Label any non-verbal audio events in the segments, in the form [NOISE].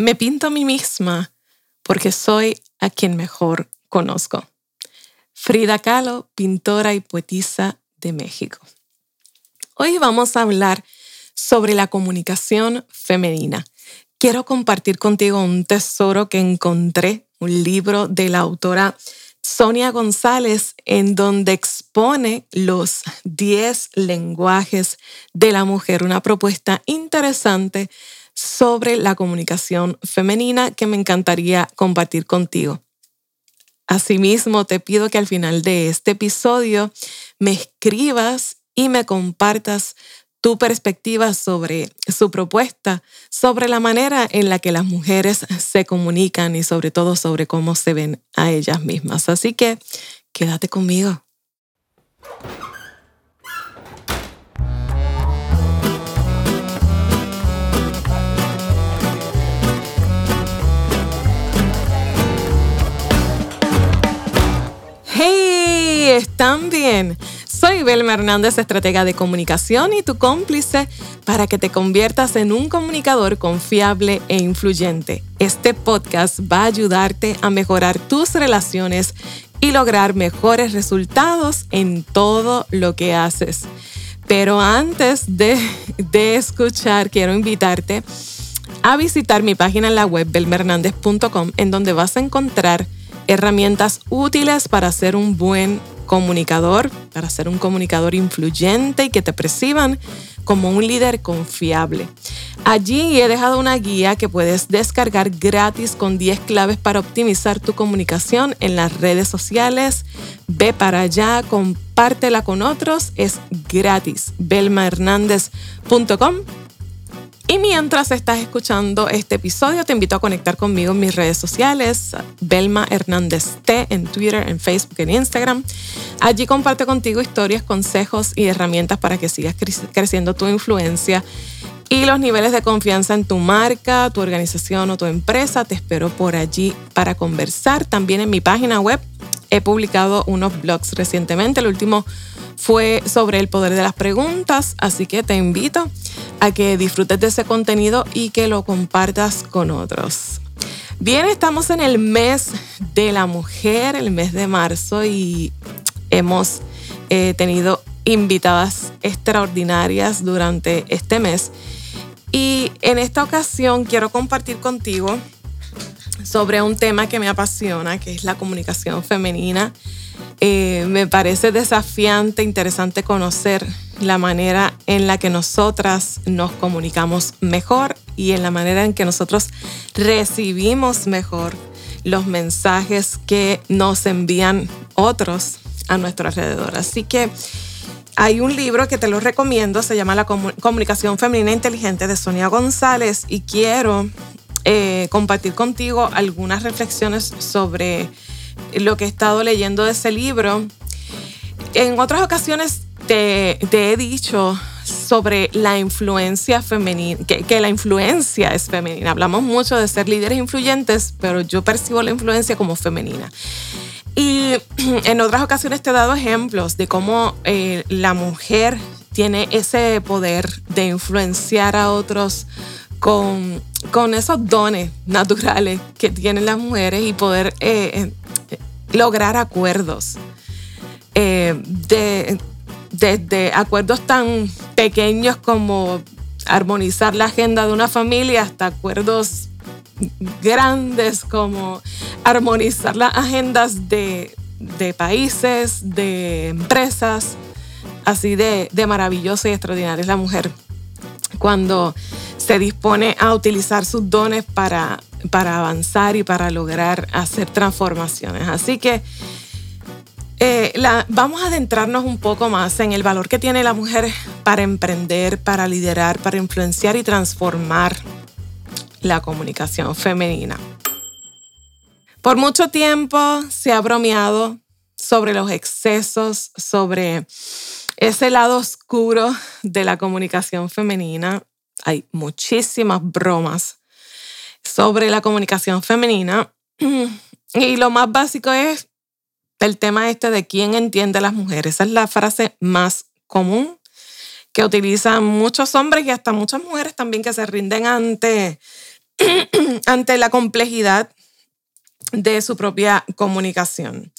Me pinto a mí misma porque soy a quien mejor conozco. Frida Kahlo, pintora y poetisa de México. Hoy vamos a hablar sobre la comunicación femenina. Quiero compartir contigo un tesoro que encontré, un libro de la autora Sonia González, en donde expone los 10 lenguajes de la mujer, una propuesta interesante sobre la comunicación femenina que me encantaría compartir contigo. Asimismo, te pido que al final de este episodio me escribas y me compartas tu perspectiva sobre su propuesta, sobre la manera en la que las mujeres se comunican y sobre todo sobre cómo se ven a ellas mismas. Así que quédate conmigo. ¿Están bien? Soy Belma Hernández, estratega de comunicación y tu cómplice para que te conviertas en un comunicador confiable e influyente. Este podcast va a ayudarte a mejorar tus relaciones y lograr mejores resultados en todo lo que haces. Pero antes de, de escuchar, quiero invitarte a visitar mi página en la web belmernandez.com en donde vas a encontrar herramientas útiles para ser un buen comunicador, para ser un comunicador influyente y que te perciban como un líder confiable. Allí he dejado una guía que puedes descargar gratis con 10 claves para optimizar tu comunicación en las redes sociales. Ve para allá, compártela con otros, es gratis. belmahernandez.com y mientras estás escuchando este episodio, te invito a conectar conmigo en mis redes sociales, Belma Hernández T en Twitter, en Facebook, en Instagram. Allí comparto contigo historias, consejos y herramientas para que sigas creciendo tu influencia y los niveles de confianza en tu marca, tu organización o tu empresa. Te espero por allí para conversar. También en mi página web he publicado unos blogs recientemente. El último fue sobre el poder de las preguntas, así que te invito a que disfrutes de ese contenido y que lo compartas con otros. Bien, estamos en el mes de la mujer, el mes de marzo, y hemos eh, tenido invitadas extraordinarias durante este mes. Y en esta ocasión quiero compartir contigo sobre un tema que me apasiona, que es la comunicación femenina eh, me parece desafiante, interesante conocer la manera en la que nosotras nos comunicamos mejor y en la manera en que nosotros recibimos mejor los mensajes que nos envían otros a nuestro alrededor. Así que hay un libro que te lo recomiendo, se llama La Comunicación Femenina Inteligente de Sonia González y quiero eh, compartir contigo algunas reflexiones sobre lo que he estado leyendo de ese libro. En otras ocasiones te, he dicho sobre la influencia femenina, que, la influencia es femenina. Hablamos mucho de ser líderes influyentes, pero yo percibo la influencia como femenina. Y [CLEARS THROAT] en otras ocasiones te he dado ejemplos de cómo eh, la mujer tiene ese poder de influenciar a otros con, con esos dones naturales que tienen las mujeres y poder eh, lograr acuerdos. Eh, desde acuerdos tan pequeños como armonizar la agenda de una familia hasta acuerdos grandes como armonizar las agendas de, países, de empresas. Así de, de maravillosa y extraordinaria es la mujer cuando se dispone a utilizar sus dones para para avanzar y para lograr hacer transformaciones. Así que eh, vamos a adentrarnos un poco más en el valor que tiene la mujer para emprender, para liderar, para influenciar y transformar la comunicación femenina. Por mucho tiempo se ha bromeado sobre los excesos, sobre ese lado oscuro de la comunicación femenina. Hay muchísimas bromas sobre la comunicación femenina. [CLEARS THROAT] Y lo más básico es el tema este de quién entiende a las mujeres. Esa es la frase más común que utilizan muchos hombres y hasta muchas mujeres también que se rinden ante [CLEARS THROAT] ante la complejidad de su propia comunicación.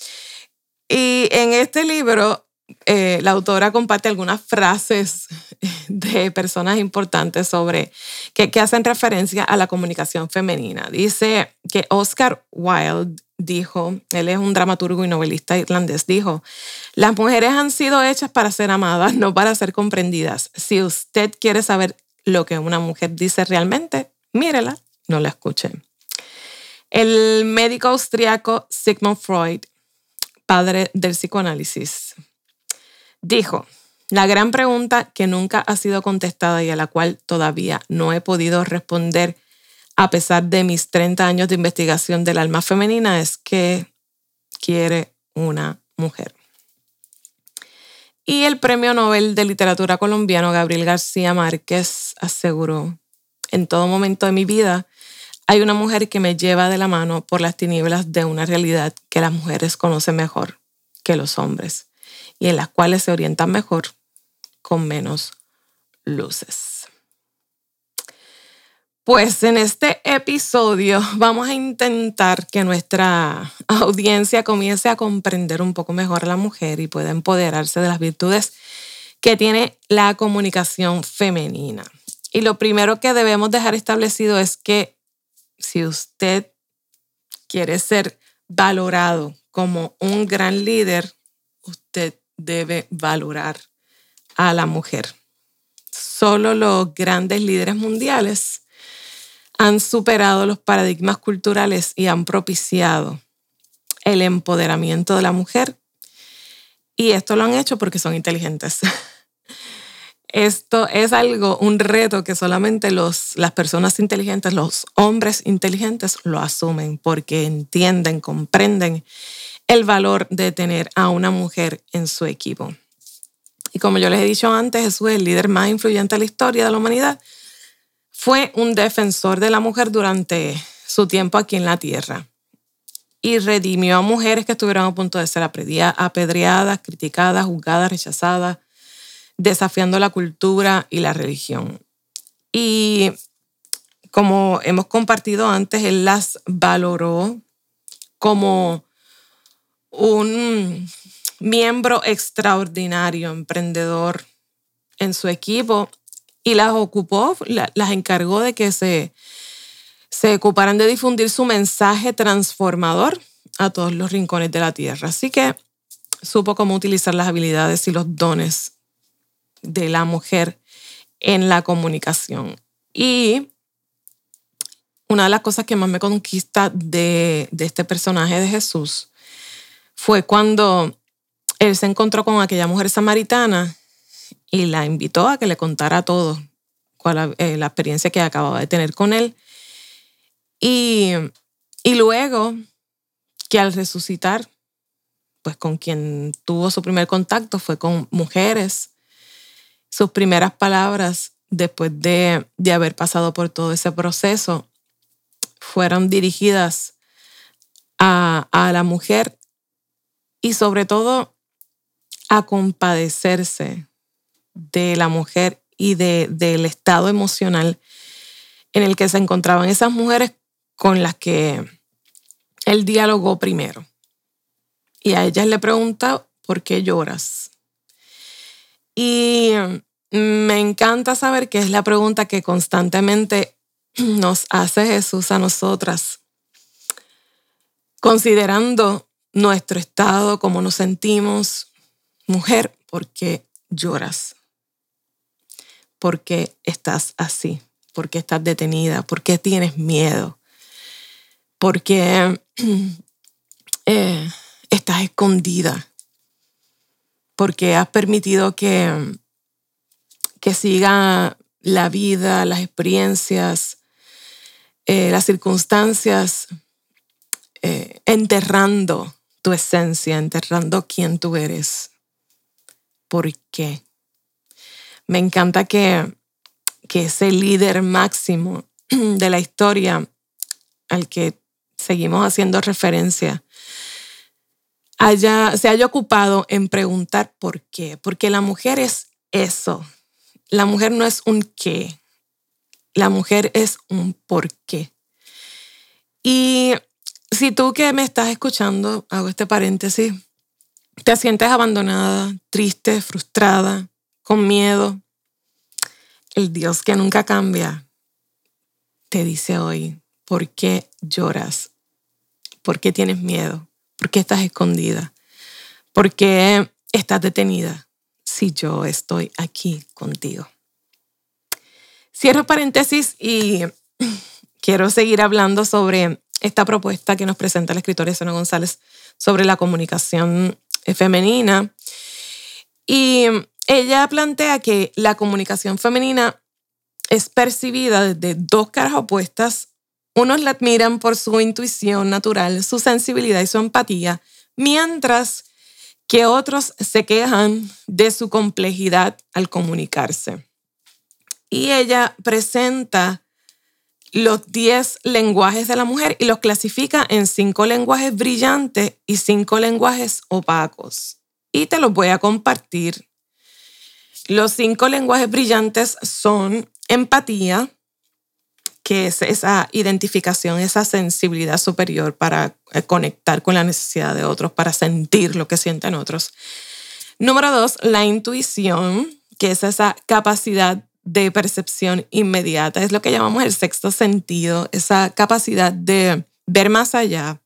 Y en este libro, eh, la autora comparte algunas frases [LAUGHS] de personas importantes sobre que, hacen referencia a la comunicación femenina. Dice que Oscar Wilde dijo, él es un dramaturgo y novelista irlandés, dijo, las mujeres han sido hechas para ser amadas, no para ser comprendidas. Si usted quiere saber lo que una mujer dice realmente, mírela, no la escuche. El médico austriaco Sigmund Freud, padre del psicoanálisis, dijo, la gran pregunta que nunca ha sido contestada y a la cual todavía no he podido responder a pesar de mis 30 años de investigación del alma femenina, es que quiere una mujer. Y el Premio Nobel de Literatura colombiano Gabriel García Márquez aseguró, en todo momento de mi vida hay una mujer que me lleva de la mano por las tinieblas de una realidad que las mujeres conocen mejor que los hombres y en las cuales se orientan mejor con menos luces. Pues en este episodio [LAUGHS] vamos a intentar que nuestra audiencia comience a comprender un poco mejor a la mujer y pueda empoderarse de las virtudes que tiene la comunicación femenina. Y lo primero que debemos dejar establecido es que si usted quiere ser valorado como un gran líder, usted debe valorar a la mujer. Solo los grandes líderes mundiales han superado los paradigmas culturales y han propiciado el empoderamiento de la mujer. Y esto lo han hecho porque son inteligentes. [LAUGHS] Esto es algo, un reto que solamente los, las personas inteligentes, los hombres inteligentes lo asumen porque entienden, comprenden el valor de tener a una mujer en su equipo. Y como yo les he dicho antes, Jesús es el líder más influyente de la historia de la humanidad fue un defensor de la mujer durante su tiempo aquí en la tierra y redimió a mujeres que estuvieron a punto de ser apedreadas, criticadas, juzgadas, rechazadas, desafiando la cultura y la religión. Y como hemos compartido antes, él las valoró como un miembro extraordinario, emprendedor en su equipo y las ocupó, las encargó de que se, se ocuparan de difundir su mensaje transformador a todos los rincones de la tierra. Así que supo cómo utilizar las habilidades y los dones de la mujer en la comunicación. Y una de las cosas que más me conquista de, de este personaje de Jesús fue cuando él se encontró con aquella mujer samaritana y la invitó a que le contara todo, cuál, eh, la experiencia que acababa de tener con él. Y, y luego que al resucitar, pues con quien tuvo su primer contacto fue con mujeres. Sus primeras palabras después de, de haber pasado por todo ese proceso fueron dirigidas a, a la mujer y sobre todo a compadecerse de la mujer y de, del estado emocional en el que se encontraban esas mujeres con las que él dialogó primero. Y a ellas le pregunta, ¿por qué lloras? Y me encanta saber que es la pregunta que constantemente [CLEARS THROAT] nos hace Jesús a nosotras, considerando nuestro estado, cómo nos sentimos, mujer, ¿por qué lloras? por qué estás así, por qué estás detenida, por qué tienes miedo, por qué [CLEARS THROAT] eh, estás escondida, por qué has permitido que, que siga la vida, las experiencias, eh, las circunstancias, eh, enterrando tu esencia, enterrando quién tú eres. ¿Por qué? Me encanta que, que ese líder máximo [CLEARS THROAT] de la historia al que seguimos haciendo referencia haya, se haya ocupado en preguntar por qué. Porque la mujer es eso. La mujer no es un qué. La mujer es un porqué. Y si tú que me estás escuchando, hago este paréntesis, te sientes abandonada, triste, frustrada, con miedo, el Dios que nunca cambia te dice hoy, ¿por qué lloras? ¿Por qué tienes miedo? ¿Por qué estás escondida? ¿Por qué estás detenida si yo estoy aquí contigo? Cierro paréntesis y [CLEARS THROAT] quiero seguir hablando sobre esta propuesta que nos presenta la escritora Sona González sobre la comunicación femenina. Y ella plantea que la comunicación femenina es percibida desde dos caras opuestas. Unos la admiran por su intuición natural, su sensibilidad y su empatía, mientras que otros se quejan de su complejidad al comunicarse. Y ella presenta los 10 lenguajes de la mujer y los clasifica en cinco lenguajes brillantes y cinco lenguajes opacos. Y te los voy a compartir. Los cinco lenguajes brillantes son empatía, que es esa identificación, esa sensibilidad superior para eh, conectar con la necesidad de otros, para sentir lo que sienten otros. Número dos, la intuición, que es esa capacidad de percepción inmediata. Es lo que llamamos el sexto sentido, esa capacidad de ver más allá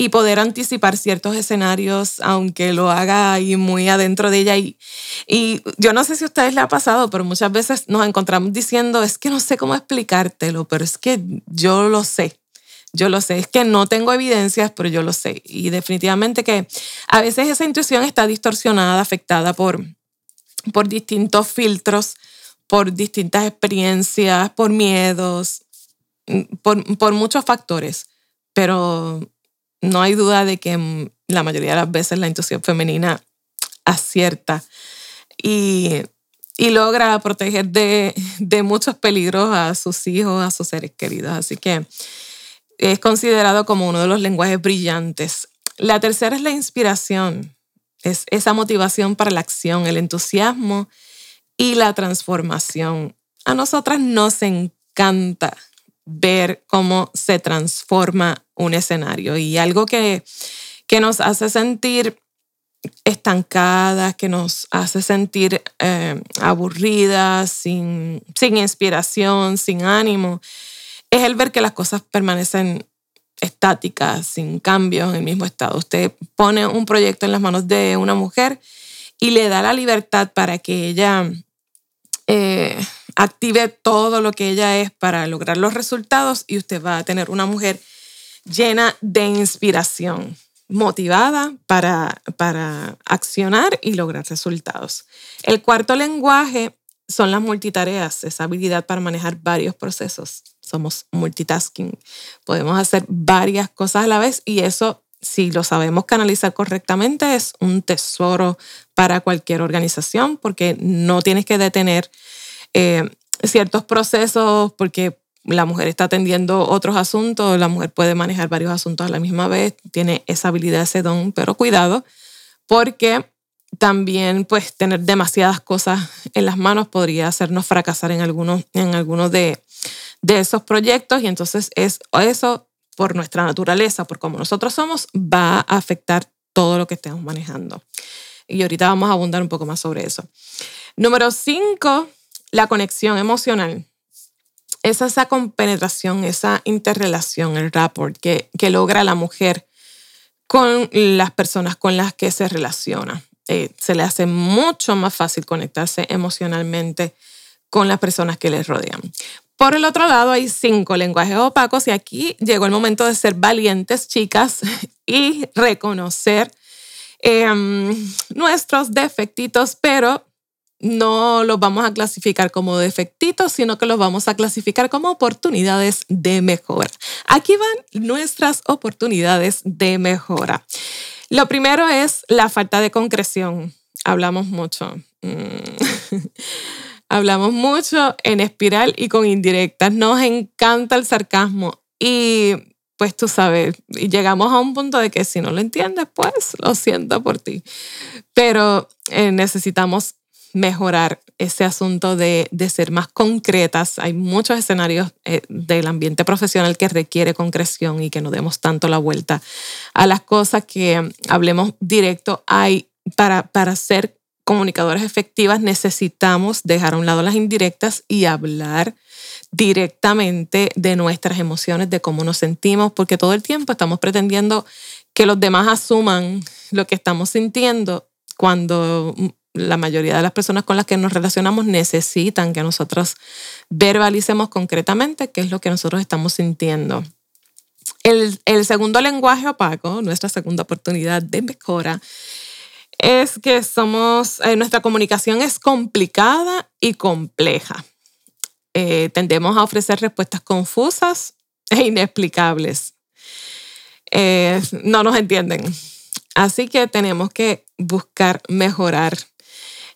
y poder anticipar ciertos escenarios, aunque lo haga ahí muy adentro de ella. Y, y yo no sé si a ustedes le ha pasado, pero muchas veces nos encontramos diciendo, es que no sé cómo explicártelo, pero es que yo lo sé. Yo lo sé, es que no tengo evidencias, pero yo lo sé. Y definitivamente que a veces esa intuición está distorsionada, afectada por, por distintos filtros por distintas experiencias, por miedos, por, muchos factores, pero no hay duda de que la mayoría de las veces la intuición femenina acierta y, logra proteger de, de, muchos peligros a sus hijos, a sus seres queridos. Así que es considerado como uno de los lenguajes brillantes. La tercera es la inspiración, es esa motivación para la acción, el entusiasmo y la transformación. A nosotras nos encanta ver cómo se transforma un escenario y algo que, que nos hace sentir estancadas, que nos hace sentir eh, aburridas, sin, sin inspiración, sin ánimo, es el ver que las cosas permanecen estáticas, sin cambio, en el mismo estado. Usted pone un proyecto en las manos de una mujer y le da la libertad para que ella eh, active todo lo que ella es para lograr los resultados y usted va a tener una mujer llena de inspiración, motivada para, para accionar y lograr resultados. El cuarto lenguaje son las multitareas, esa habilidad para manejar varios procesos. Somos multitasking. Podemos hacer varias cosas a la vez y eso, si lo sabemos canalizar correctamente, es un tesoro para cualquier organización porque no tienes que detener eh, ciertos procesos porque la mujer está atendiendo otros asuntos, la mujer puede manejar varios asuntos a la misma vez, tiene esa habilidad, ese don, pero cuidado porque también pues tener demasiadas cosas en las manos podría hacernos fracasar en algunos, en algunos de, de esos proyectos y entonces es eso por nuestra naturaleza, por cómo nosotros somos, va a afectar todo lo que estemos manejando. Y ahorita vamos a abundar un poco más sobre eso. Número cinco, la conexión emocional. Es esa compenetración, esa interrelación, el rapport que, que logra la mujer con las personas con las que se relaciona. Eh, se le hace mucho más fácil conectarse emocionalmente con las personas que les rodean. Por el otro lado, hay cinco lenguajes opacos y aquí llegó el momento de ser valientes, chicas, [LAUGHS] y reconocer Em, nuestros defectitos, pero no los vamos a clasificar como defectitos, sino que los vamos a clasificar como oportunidades de mejora. Aquí van nuestras oportunidades de mejora. Lo primero es la falta de concreción. Hablamos mucho. Mm. [LAUGHS] Hablamos mucho en espiral y con indirectas. Nos encanta el sarcasmo y pues tú sabes, llegamos a un punto de que si no lo entiendes, pues lo siento por ti. Pero eh, necesitamos mejorar ese asunto de, ser más concretas. Hay muchos escenarios eh, del ambiente profesional que requiere concreción y que no demos tanto la vuelta a las cosas, que hablemos directo. Hay para, para ser comunicadores efectivas necesitamos dejar a un lado las indirectas y hablar directamente de nuestras emociones, de cómo nos sentimos, porque todo el tiempo estamos pretendiendo que los demás asuman lo que estamos sintiendo cuando la mayoría de las personas con las que nos relacionamos necesitan que nosotros verbalicemos concretamente qué es lo que nosotros estamos sintiendo. El, segundo lenguaje opaco, nuestra segunda oportunidad de mejora, es que somos, eh, nuestra comunicación es complicada y compleja. Eh, tendemos a ofrecer respuestas confusas [LAUGHS] e inexplicables. Eh, no nos entienden. Así que tenemos que buscar mejorar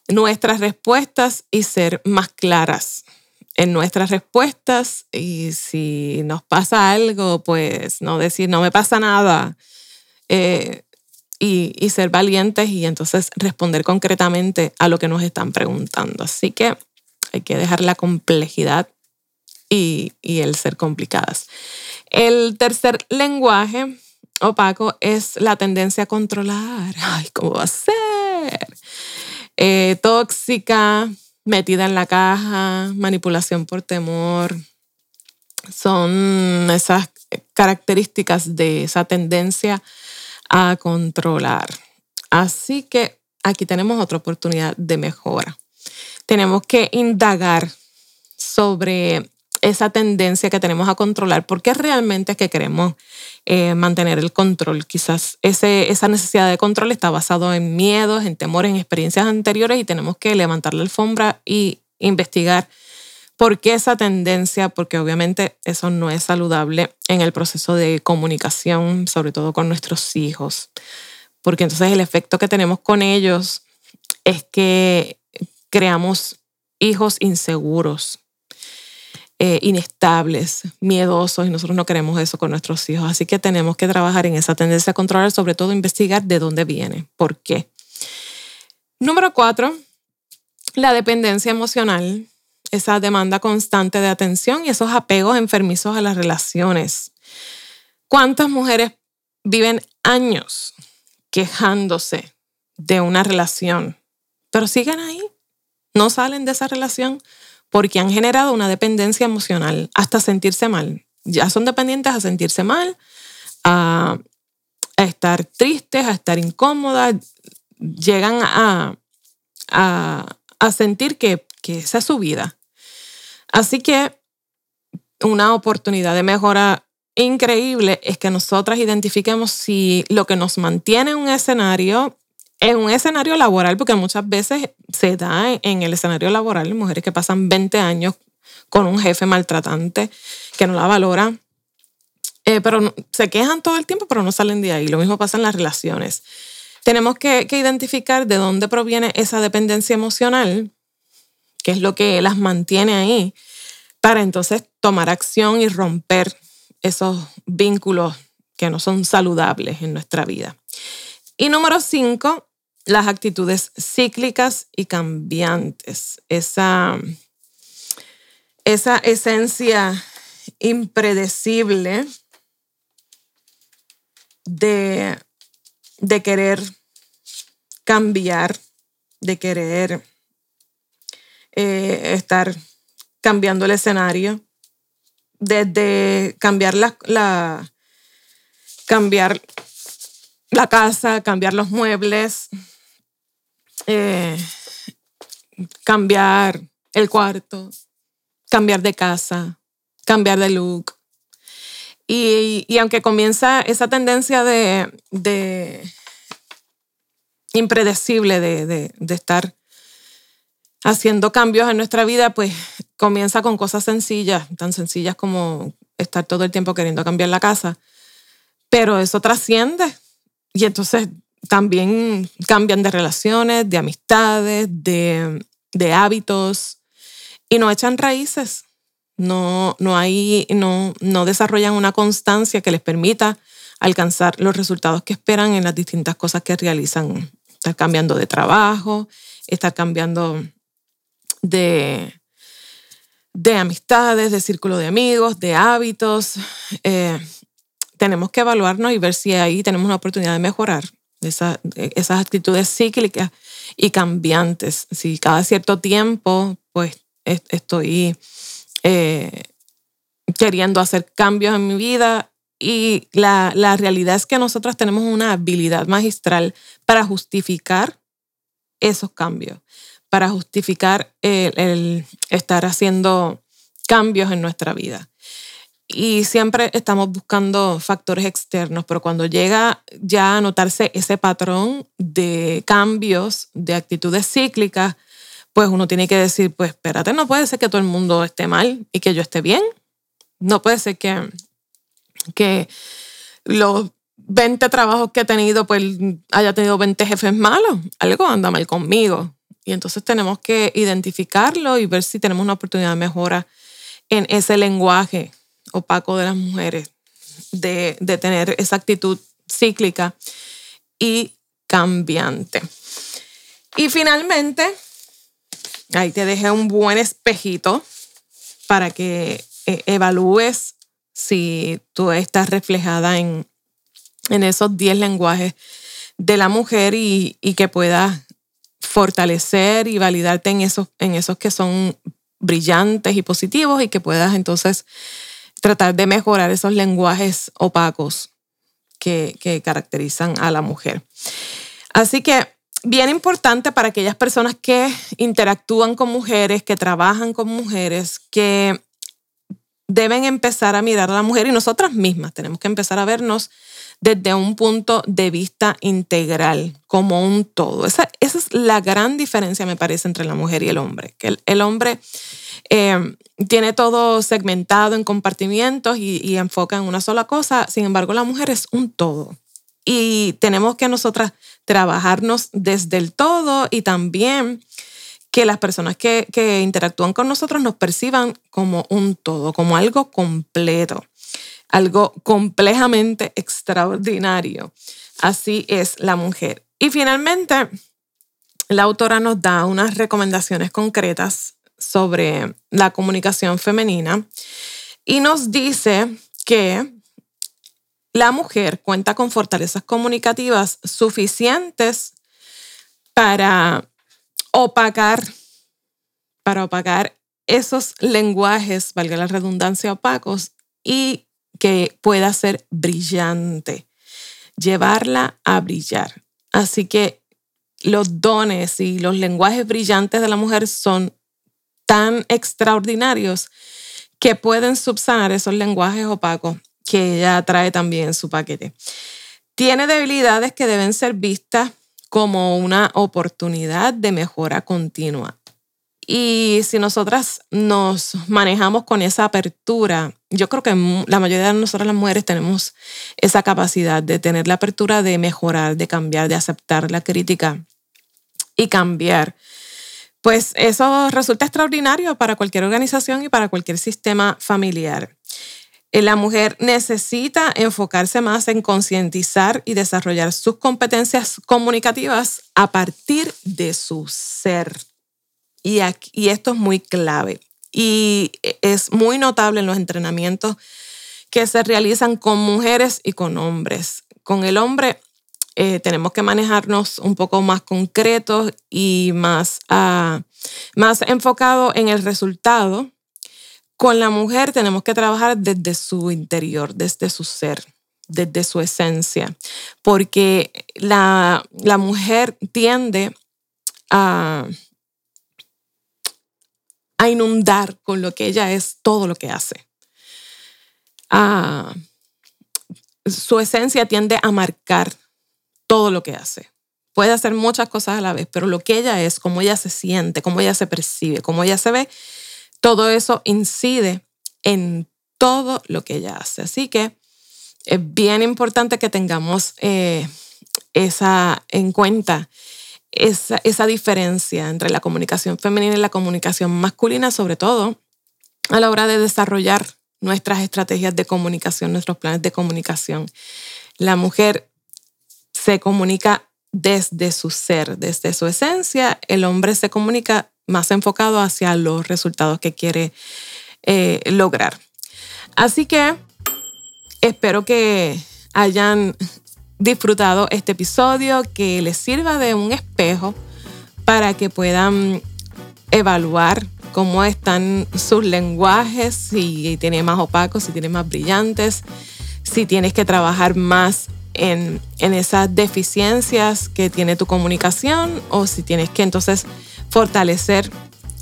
nuestras respuestas y ser más claras en nuestras respuestas y si nos pasa algo, pues no decir no me pasa nada y, ser valientes y entonces responder concretamente a lo que nos están preguntando. Así que hay que dejar la complejidad y, y el ser complicadas. El tercer lenguaje opaco es la tendencia a controlar. [LAUGHS] Ay, ¿cómo va a ser? Eh, tóxica, metida en la caja, manipulación por temor. Son esas características de esa tendencia a controlar. Así que aquí tenemos otra oportunidad de mejora. Tenemos que indagar sobre esa tendencia que tenemos a controlar, porque realmente es que queremos eh, mantener el control. Quizás ese, esa necesidad de control está basado en miedos, en temores, en experiencias anteriores y tenemos que levantar la alfombra y investigar por qué esa tendencia, porque obviamente eso no es saludable en el proceso de comunicación, sobre todo con nuestros hijos, porque entonces el efecto que tenemos con ellos es que creamos hijos inseguros, eh, inestables, miedosos, y nosotros no queremos eso con nuestros hijos. Así que tenemos que trabajar en esa tendencia a controlar, sobre todo investigar de dónde viene, por qué. Número cuatro, la dependencia emocional, esa demanda constante de atención y esos apegos enfermizos a las relaciones. ¿Cuántas mujeres viven años quejándose de una relación, pero siguen ahí? No salen de esa relación porque han generado una dependencia emocional hasta sentirse mal. Ya son dependientes a sentirse mal, a, estar tristes, a estar incómodas, llegan a, a, sentir que, que esa es su vida. Así que una oportunidad de mejora increíble es que nosotras identifiquemos si lo que nos mantiene en un escenario en un escenario laboral, porque muchas veces se da en el escenario laboral mujeres que pasan 20 años con un jefe maltratante que no la valora, eh, pero se quejan todo el tiempo, pero no salen de ahí. Lo mismo pasa en las relaciones. Tenemos que identificar de dónde proviene esa dependencia emocional, qué es lo que las mantiene ahí, para entonces tomar acción y romper esos vínculos que no son saludables en nuestra vida. Y número cinco, las actitudes cíclicas y cambiantes, esa, esa esencia impredecible de, de querer cambiar, de querer eh, estar cambiando el escenario, desde cambiar la, la, cambiar la casa, cambiar los muebles, eh, cambiar el cuarto, cambiar de casa, cambiar de look. Y, aunque comienza esa tendencia de, de impredecible de, de, estar haciendo cambios en nuestra vida, pues comienza con cosas sencillas, tan sencillas como estar todo el tiempo queriendo cambiar la casa. Pero eso trasciende. Y entonces también cambian de relaciones, de amistades, de, hábitos y no echan raíces. No, no, hay, no, no desarrollan una constancia que les permita alcanzar los resultados que esperan en las distintas cosas que realizan. Estar cambiando de trabajo, estar cambiando de, de amistades, de círculo de amigos, de hábitos. Eh, tenemos que evaluarnos y ver si ahí tenemos una oportunidad de mejorar esas actitudes cíclicas y cambiantes. Si cada cierto tiempo, pues estoy eh, queriendo hacer cambios en mi vida y la, la, realidad es que nosotros tenemos una habilidad magistral para justificar esos cambios, para justificar el, estar haciendo cambios en nuestra vida. Y siempre estamos buscando factores externos, pero cuando llega ya a notarse ese patrón de cambios, de actitudes cíclicas, pues uno tiene que decir, pues espérate, no puede ser que todo el mundo esté mal y que yo esté bien. No puede ser que que los 20 trabajos que he tenido, pues haya tenido 20 jefes malos. Algo anda mal conmigo. Y entonces tenemos que identificarlo y ver si tenemos una oportunidad de mejora en ese lenguaje opaco de las mujeres, de, de tener esa actitud cíclica y cambiante. Y finalmente, ahí te dejé un buen espejito para que eh, evalúes si tú estás reflejada en, en esos 10 lenguajes de la mujer y, que puedas fortalecer y validarte en esos, en esos que son brillantes y positivos y que puedas entonces tratar de mejorar esos lenguajes opacos que, que caracterizan a la mujer. Así que bien importante para aquellas personas que interactúan con mujeres, que trabajan con mujeres, que deben empezar a mirar a la mujer y nosotras mismas tenemos que empezar a vernos desde un punto de vista integral, como un todo. Esa, es la gran diferencia, me parece, entre la mujer y el hombre. Que el, hombre eh, tiene todo segmentado en compartimientos y, y enfoca en una sola cosa, sin embargo, la mujer es un todo. Y tenemos que nosotras trabajarnos desde el todo y también que las personas que, interactúan con nosotros nos perciban como un todo, como algo completo, algo complejamente extraordinario. Así es la mujer. Y finalmente, la autora nos da unas recomendaciones concretas sobre la comunicación femenina y nos dice que la mujer cuenta con fortalezas comunicativas suficientes para opacar, para esos lenguajes, valga la redundancia, opacos y que pueda ser brillante, llevarla a brillar. Así que los dones y los lenguajes brillantes de la mujer son tan extraordinarios que pueden subsanar esos lenguajes opacos que ella trae también en su paquete. Tiene debilidades que deben ser vistas como una oportunidad de mejora continua. Y si nosotras nos manejamos con esa apertura, yo creo que la mayoría de nosotras las mujeres tenemos esa capacidad de tener la apertura de mejorar, de cambiar, de aceptar la crítica y cambiar. Pues eso resulta extraordinario para cualquier organización y para cualquier sistema familiar. Eh, la mujer necesita enfocarse más en concientizar y desarrollar sus competencias comunicativas a partir de su ser. Y, esto es muy clave. Y es muy notable en los entrenamientos que se realizan con mujeres y con hombres. Con el hombre eh, tenemos que manejarnos un poco más concretos y más, uh, más enfocado en el resultado con la mujer tenemos que trabajar desde su interior, desde su ser, desde su esencia, porque la, mujer tiende a, a, inundar con lo que ella es todo lo que hace. su esencia tiende a marcar todo lo que hace. Puede hacer muchas cosas a la vez, pero lo que ella es, cómo ella se siente, cómo ella se percibe, cómo ella se ve, todo eso incide en todo lo que ella hace. Así que es bien importante que tengamos eh, esa en cuenta, esa, esa diferencia entre la comunicación femenina y la comunicación masculina, sobre todo a la hora de desarrollar nuestras estrategias de comunicación, nuestros planes de comunicación. La mujer se comunica desde su ser, desde su esencia, el hombre se comunica más enfocado hacia los resultados que quiere eh, lograr. Así que espero que hayan disfrutado este episodio, que les sirva de un espejo para que puedan evaluar cómo están sus lenguajes, si tiene más opacos, si tiene más brillantes, si tienes que trabajar más en, esas deficiencias que tiene tu comunicación o si tienes que entonces fortalecer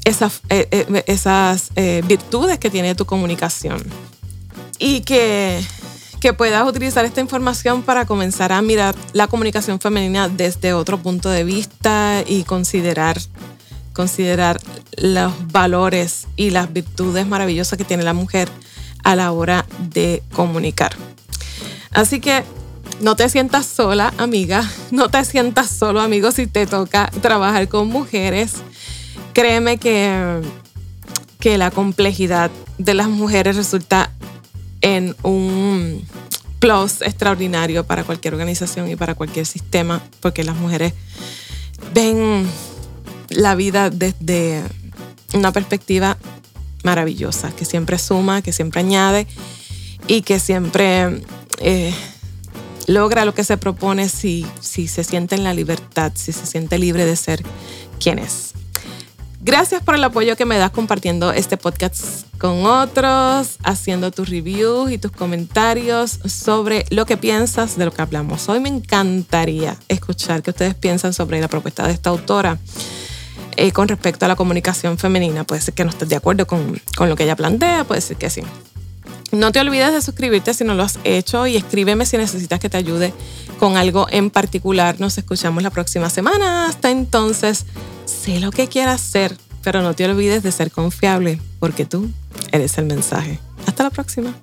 esas, eh, eh, esas eh, virtudes que tiene tu comunicación. Y que, que puedas utilizar esta información para comenzar a mirar la comunicación femenina desde otro punto de vista y considerar considerar los valores y las virtudes maravillosas que tiene la mujer a la hora de comunicar. Así que no te sientas sola, amiga, [LAUGHS] no te sientas solo, amigo, si te toca trabajar con mujeres. Créeme que, que la complejidad de las mujeres resulta en un plus extraordinario para cualquier organización y para cualquier sistema, porque las mujeres ven la vida desde una perspectiva maravillosa, que siempre suma, que siempre añade y que siempre eh, logra lo que se propone si, si se siente en la libertad, si se siente libre de ser quien es. Gracias por el apoyo que me das compartiendo este podcast con otros, haciendo tus reviews y tus comentarios sobre lo que piensas de lo que hablamos. Hoy me encantaría escuchar qué ustedes piensan sobre la propuesta de esta autora. Eh, con respecto a la comunicación femenina. Puede ser que no estés de acuerdo con, con lo que ella plantea, puede ser que sí. No te olvides de suscribirte si no lo has hecho y escríbeme si necesitas que te ayude con algo en particular. Nos escuchamos la próxima semana. Hasta entonces, sé lo que quieras ser, pero no te olvides de ser confiable porque tú eres el mensaje. Hasta la próxima.